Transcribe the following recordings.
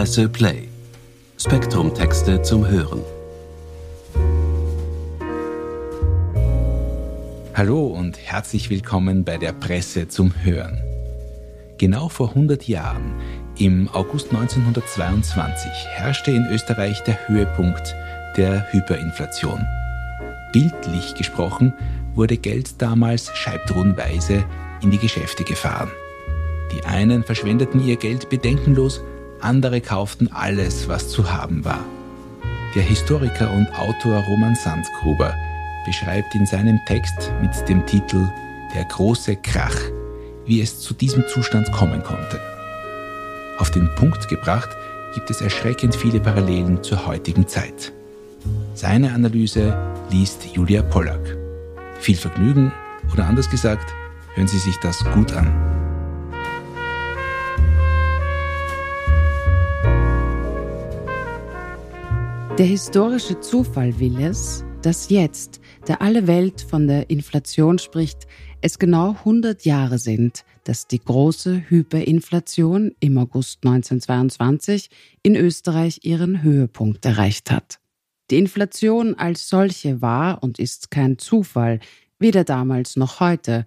Presse Play. Spektrum-Texte zum Hören. Hallo und herzlich willkommen bei der Presse zum Hören. Genau vor 100 Jahren, im August 1922, herrschte in Österreich der Höhepunkt der Hyperinflation. Bildlich gesprochen wurde Geld damals scheibtruhenweise in die Geschäfte gefahren. Die einen verschwendeten ihr Geld bedenkenlos, andere kauften alles, was zu haben war. Der Historiker und Autor Roman Sandgruber beschreibt in seinem Text mit dem Titel Der große Krach, wie es zu diesem Zustand kommen konnte. Auf den Punkt gebracht gibt es erschreckend viele Parallelen zur heutigen Zeit. Seine Analyse liest Julia Pollack. Viel Vergnügen oder anders gesagt, hören Sie sich das gut an. Der historische Zufall will es, dass jetzt, da alle Welt von der Inflation spricht, es genau 100 Jahre sind, dass die große Hyperinflation im August 1922 in Österreich ihren Höhepunkt erreicht hat. Die Inflation als solche war und ist kein Zufall, weder damals noch heute,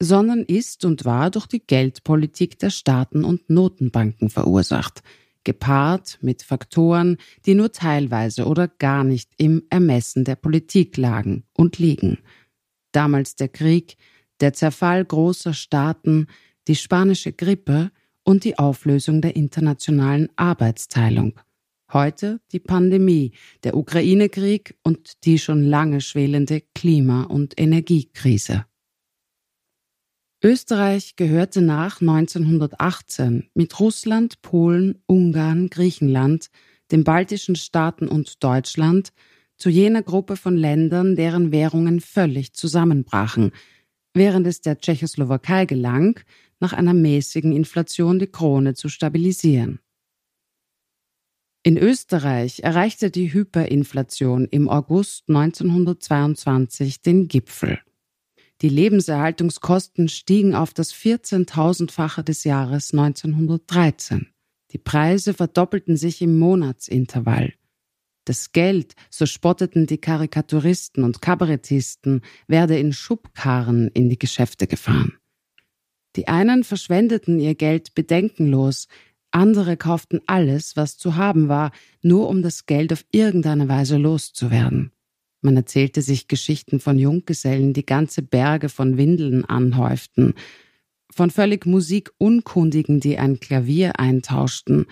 sondern ist und war durch die Geldpolitik der Staaten und Notenbanken verursacht – gepaart mit Faktoren, die nur teilweise oder gar nicht im Ermessen der Politik lagen und liegen. Damals der Krieg, der Zerfall großer Staaten, die spanische Grippe und die Auflösung der internationalen Arbeitsteilung. Heute die Pandemie, der Ukraine-Krieg und die schon lange schwelende Klima- und Energiekrise. Österreich gehörte nach 1918 mit Russland, Polen, Ungarn, Griechenland, den baltischen Staaten und Deutschland zu jener Gruppe von Ländern, deren Währungen völlig zusammenbrachen, während es der Tschechoslowakei gelang, nach einer mäßigen Inflation die Krone zu stabilisieren. In Österreich erreichte die Hyperinflation im August 1922 den Gipfel. Die Lebenserhaltungskosten stiegen auf das 14.000-fache des Jahres 1913. Die Preise verdoppelten sich im Monatsintervall. Das Geld, so spotteten die Karikaturisten und Kabarettisten, werde in Schubkarren in die Geschäfte gefahren. Die einen verschwendeten ihr Geld bedenkenlos, andere kauften alles, was zu haben war, nur um das Geld auf irgendeine Weise loszuwerden. Man erzählte sich Geschichten von Junggesellen, die ganze Berge von Windeln anhäuften, von völlig Musikunkundigen, die ein Klavier eintauschten,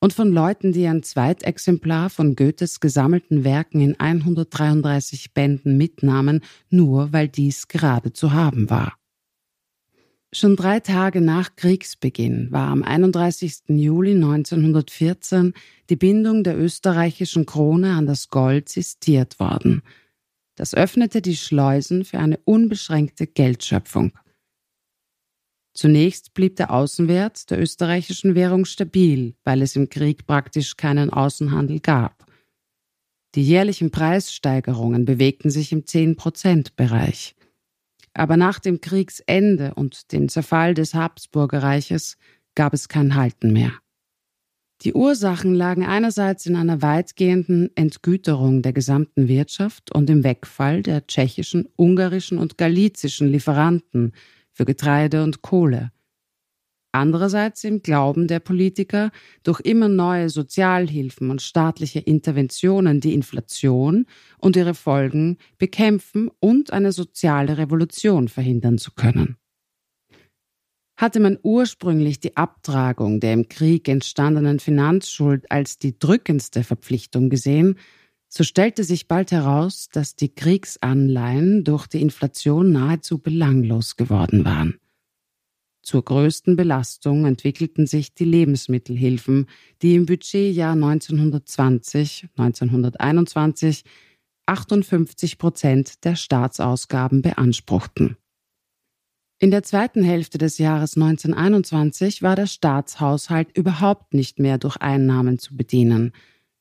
und von Leuten, die ein Zweitexemplar von Goethes gesammelten Werken in 133 Bänden mitnahmen, nur weil dies gerade zu haben war. Schon drei Tage nach Kriegsbeginn war am 31. Juli 1914 die Bindung der österreichischen Krone an das Gold sistiert worden. Das öffnete die Schleusen für eine unbeschränkte Geldschöpfung. Zunächst blieb der Außenwert der österreichischen Währung stabil, weil es im Krieg praktisch keinen Außenhandel gab. Die jährlichen Preissteigerungen bewegten sich im 10-Prozent-Bereich. Aber nach dem Kriegsende und dem Zerfall des Habsburgerreiches gab es kein Halten mehr. Die Ursachen lagen einerseits in einer weitgehenden Entgüterung der gesamten Wirtschaft und im Wegfall der tschechischen, ungarischen und galizischen Lieferanten für Getreide und Kohle andererseits im Glauben der Politiker, durch immer neue Sozialhilfen und staatliche Interventionen die Inflation und ihre Folgen bekämpfen und eine soziale Revolution verhindern zu können. Hatte man ursprünglich die Abtragung der im Krieg entstandenen Finanzschuld als die drückendste Verpflichtung gesehen, so stellte sich bald heraus, dass die Kriegsanleihen durch die Inflation nahezu belanglos geworden waren. Zur größten Belastung entwickelten sich die Lebensmittelhilfen, die im Budgetjahr 1920, 1921 58 Prozent der Staatsausgaben beanspruchten. In der zweiten Hälfte des Jahres 1921 war der Staatshaushalt überhaupt nicht mehr durch Einnahmen zu bedienen,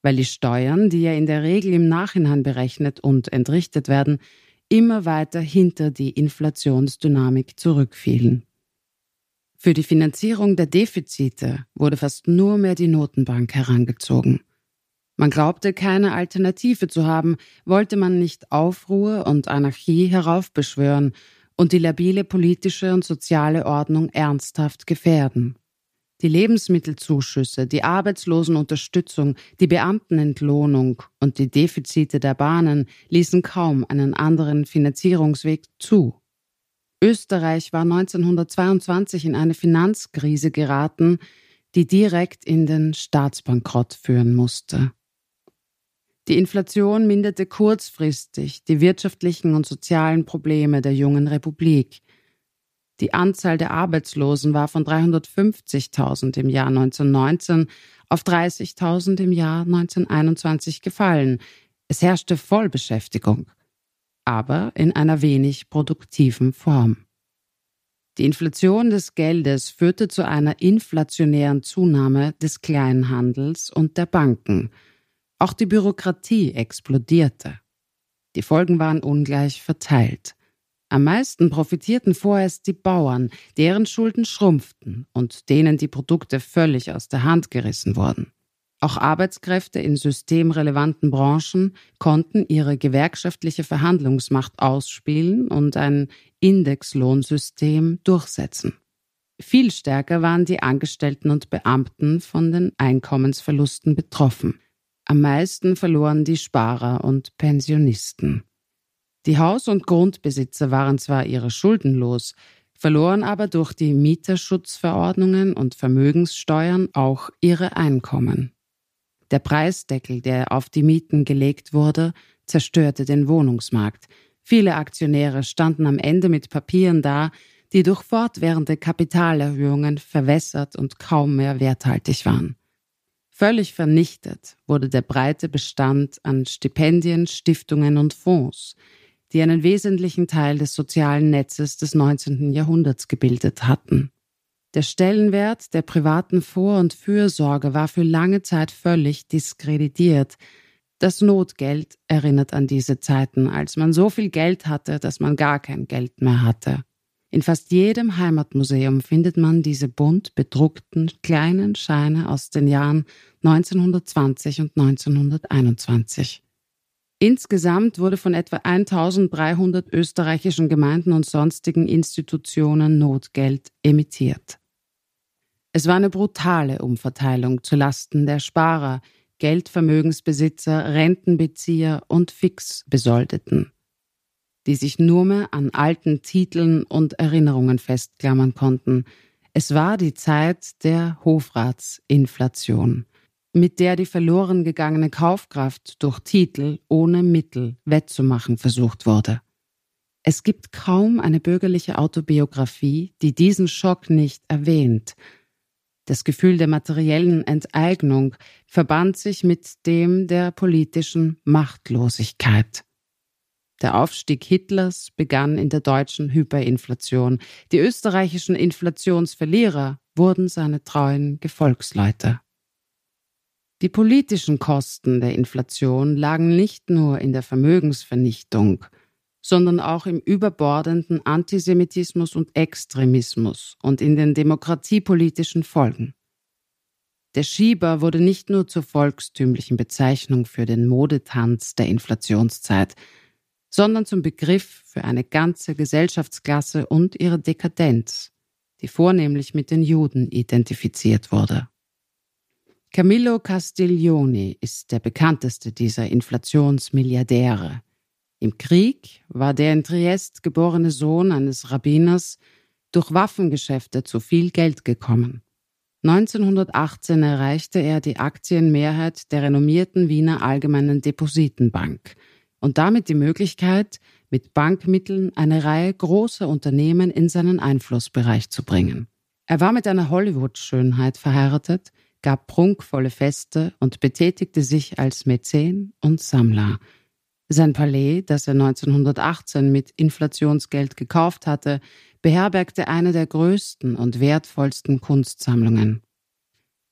weil die Steuern, die ja in der Regel im Nachhinein berechnet und entrichtet werden, immer weiter hinter die Inflationsdynamik zurückfielen. Für die Finanzierung der Defizite wurde fast nur mehr die Notenbank herangezogen. Man glaubte keine Alternative zu haben, wollte man nicht Aufruhr und Anarchie heraufbeschwören und die labile politische und soziale Ordnung ernsthaft gefährden. Die Lebensmittelzuschüsse, die Arbeitslosenunterstützung, die Beamtenentlohnung und die Defizite der Bahnen ließen kaum einen anderen Finanzierungsweg zu. Österreich war 1922 in eine Finanzkrise geraten, die direkt in den Staatsbankrott führen musste. Die Inflation minderte kurzfristig die wirtschaftlichen und sozialen Probleme der jungen Republik. Die Anzahl der Arbeitslosen war von 350.000 im Jahr 1919 auf 30.000 im Jahr 1921 gefallen. Es herrschte Vollbeschäftigung, aber in einer wenig produktiven Form. Die Inflation des Geldes führte zu einer inflationären Zunahme des Kleinhandels und der Banken – auch die Bürokratie explodierte. Die Folgen waren ungleich verteilt. Am meisten profitierten vorerst die Bauern, deren Schulden schrumpften und denen die Produkte völlig aus der Hand gerissen wurden. Auch Arbeitskräfte in systemrelevanten Branchen konnten ihre gewerkschaftliche Verhandlungsmacht ausspielen und ein Indexlohnsystem durchsetzen. Viel stärker waren die Angestellten und Beamten von den Einkommensverlusten betroffen. Am meisten verloren die Sparer und Pensionisten. Die Haus- und Grundbesitzer waren zwar ihre Schulden los, verloren aber durch die Mieterschutzverordnungen und Vermögenssteuern auch ihre Einkommen. Der Preisdeckel, der auf die Mieten gelegt wurde, zerstörte den Wohnungsmarkt. Viele Aktionäre standen am Ende mit Papieren da, die durch fortwährende Kapitalerhöhungen verwässert und kaum mehr werthaltig waren. Völlig vernichtet wurde der breite Bestand an Stipendien, Stiftungen und Fonds, die einen wesentlichen Teil des sozialen Netzes des 19. Jahrhunderts gebildet hatten. Der Stellenwert der privaten Vor- und Fürsorge war für lange Zeit völlig diskreditiert. Das Notgeld erinnert an diese Zeiten, als man so viel Geld hatte, dass man gar kein Geld mehr hatte. In fast jedem Heimatmuseum findet man diese bunt bedruckten kleinen Scheine aus den Jahren 1920 und 1921. Insgesamt wurde von etwa 1300 österreichischen Gemeinden und sonstigen Institutionen Notgeld emittiert. Es war eine brutale Umverteilung zu Lasten der Sparer, Geldvermögensbesitzer, Rentenbezieher und Fixbesoldeten die sich nur mehr an alten Titeln und Erinnerungen festklammern konnten. Es war die Zeit der Hofratsinflation, mit der die verloren gegangene Kaufkraft durch Titel ohne Mittel wettzumachen versucht wurde. Es gibt kaum eine bürgerliche Autobiografie, die diesen Schock nicht erwähnt. Das Gefühl der materiellen Enteignung verband sich mit dem der politischen Machtlosigkeit. Der Aufstieg Hitlers begann in der deutschen Hyperinflation. Die österreichischen Inflationsverlierer wurden seine treuen Gefolgsleute. Die politischen Kosten der Inflation lagen nicht nur in der Vermögensvernichtung, sondern auch im überbordenden Antisemitismus und Extremismus und in den demokratiepolitischen Folgen. Der Schieber wurde nicht nur zur volkstümlichen Bezeichnung für den Modetanz der Inflationszeit, sondern zum Begriff für eine ganze Gesellschaftsklasse und ihre Dekadenz, die vornehmlich mit den Juden identifiziert wurde. Camillo Castiglioni ist der bekannteste dieser Inflationsmilliardäre. Im Krieg war der in Triest geborene Sohn eines Rabbiners durch Waffengeschäfte zu viel Geld gekommen. 1918 erreichte er die Aktienmehrheit der renommierten Wiener Allgemeinen Depositenbank – und damit die Möglichkeit, mit Bankmitteln eine Reihe großer Unternehmen in seinen Einflussbereich zu bringen. Er war mit einer Hollywood-Schönheit verheiratet, gab prunkvolle Feste und betätigte sich als Mäzen und Sammler. Sein Palais, das er 1918 mit Inflationsgeld gekauft hatte, beherbergte eine der größten und wertvollsten Kunstsammlungen.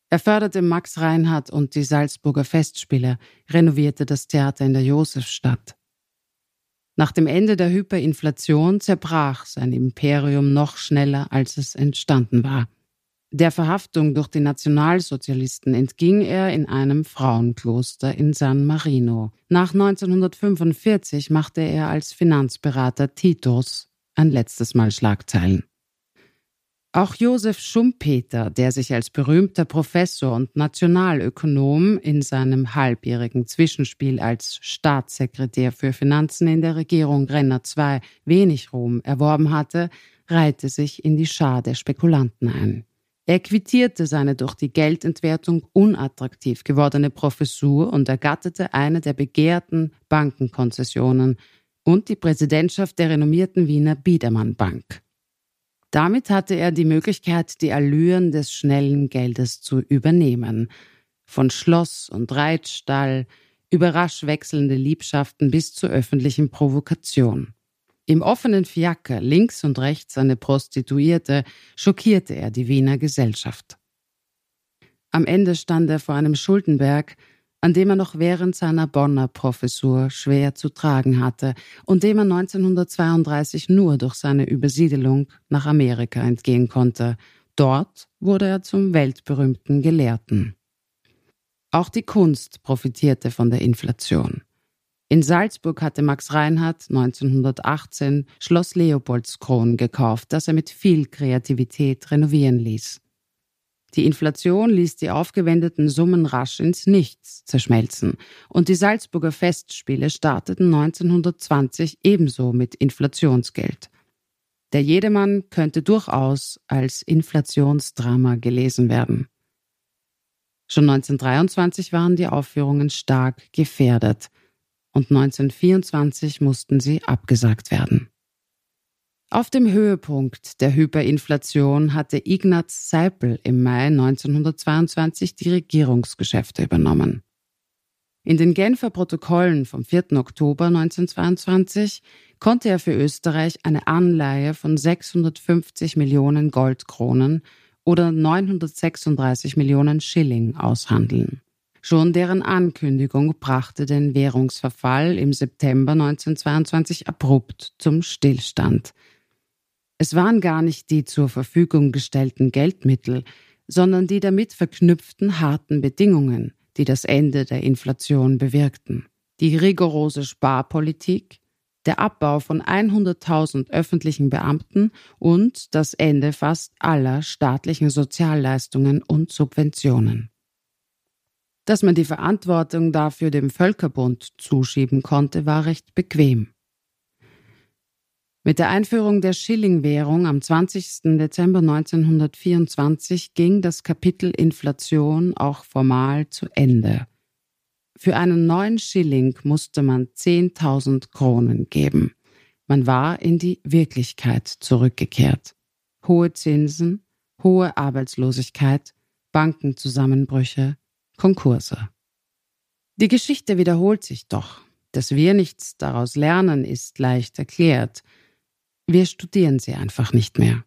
Er förderte Max Reinhardt und die Salzburger Festspiele, renovierte das Theater in der Josefstadt. Nach dem Ende der Hyperinflation zerbrach sein Imperium noch schneller, als es entstanden war. Der Verhaftung durch die Nationalsozialisten entging er in einem Frauenkloster in San Marino. Nach 1945 machte er als Finanzberater Titos ein letztes Mal Schlagzeilen. Auch Josef Schumpeter, der sich als berühmter Professor und Nationalökonom in seinem halbjährigen Zwischenspiel als Staatssekretär für Finanzen in der Regierung Renner II wenig Ruhm erworben hatte, reihte sich in die Schar der Spekulanten ein. Er quittierte seine durch die Geldentwertung unattraktiv gewordene Professur und ergatterte eine der begehrten Bankenkonzessionen und die Präsidentschaft der renommierten Wiener Biedermann Bank. Damit hatte er die Möglichkeit, die Allüren des schnellen Geldes zu übernehmen. Von Schloss und Reitstall über rasch wechselnde Liebschaften bis zur öffentlichen Provokation. Im offenen Fiaker links und rechts eine Prostituierte schockierte er die Wiener Gesellschaft. Am Ende stand er vor einem Schuldenberg, an dem er noch während seiner Bonner Professur schwer zu tragen hatte und dem er 1932 nur durch seine Übersiedelung nach Amerika entgehen konnte. Dort wurde er zum weltberühmten Gelehrten. Auch die Kunst profitierte von der Inflation. In Salzburg hatte Max Reinhardt 1918 Schloss Leopoldskron gekauft, das er mit viel Kreativität renovieren ließ. Die Inflation ließ die aufgewendeten Summen rasch ins Nichts zerschmelzen und die Salzburger Festspiele starteten 1920 ebenso mit Inflationsgeld. Der Jedermann könnte durchaus als Inflationsdrama gelesen werden. Schon 1923 waren die Aufführungen stark gefährdet und 1924 mussten sie abgesagt werden. Auf dem Höhepunkt der Hyperinflation hatte Ignaz Seipel im Mai 1922 die Regierungsgeschäfte übernommen. In den Genfer Protokollen vom 4. Oktober 1922 konnte er für Österreich eine Anleihe von 650 Millionen Goldkronen oder 936 Millionen Schilling aushandeln. Schon deren Ankündigung brachte den Währungsverfall im September 1922 abrupt zum Stillstand. Es waren gar nicht die zur Verfügung gestellten Geldmittel, sondern die damit verknüpften harten Bedingungen, die das Ende der Inflation bewirkten. Die rigorose Sparpolitik, der Abbau von 100.000 öffentlichen Beamten und das Ende fast aller staatlichen Sozialleistungen und Subventionen. Dass man die Verantwortung dafür dem Völkerbund zuschieben konnte, war recht bequem. Mit der Einführung der Schillingwährung am 20. Dezember 1924 ging das Kapitel Inflation auch formal zu Ende. Für einen neuen Schilling musste man 10.000 Kronen geben. Man war in die Wirklichkeit zurückgekehrt. Hohe Zinsen, hohe Arbeitslosigkeit, Bankenzusammenbrüche, Konkurse. Die Geschichte wiederholt sich doch. Dass wir nichts daraus lernen, ist leicht erklärt. Wir studieren sie einfach nicht mehr.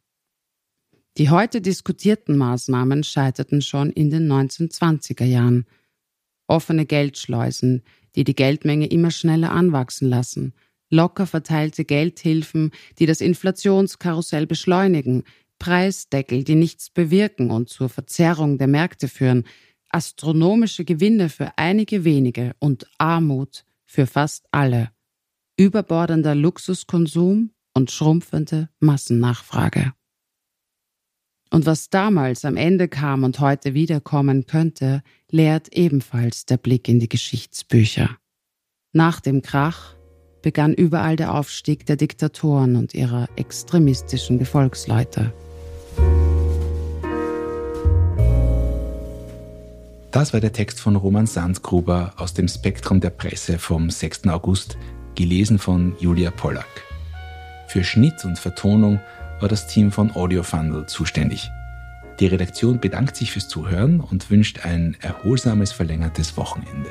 Die heute diskutierten Maßnahmen scheiterten schon in den 1920er Jahren. Offene Geldschleusen, die die Geldmenge immer schneller anwachsen lassen, locker verteilte Geldhilfen, die das Inflationskarussell beschleunigen, Preisdeckel, die nichts bewirken und zur Verzerrung der Märkte führen, astronomische Gewinne für einige wenige und Armut für fast alle, überbordender Luxuskonsum und schrumpfende Massennachfrage. Und was damals am Ende kam und heute wiederkommen könnte, lehrt ebenfalls der Blick in die Geschichtsbücher. Nach dem Krach begann überall der Aufstieg der Diktatoren und ihrer extremistischen Gefolgsleute. Das war der Text von Roman Sandsgruber aus dem Spektrum der Presse vom 6. August, gelesen von Julia Pollack. Für Schnitt und Vertonung war das Team von Audiofundle zuständig. Die Redaktion bedankt sich fürs Zuhören und wünscht ein erholsames verlängertes Wochenende.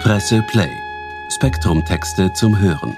Presse Play. Spektrum Texte zum Hören.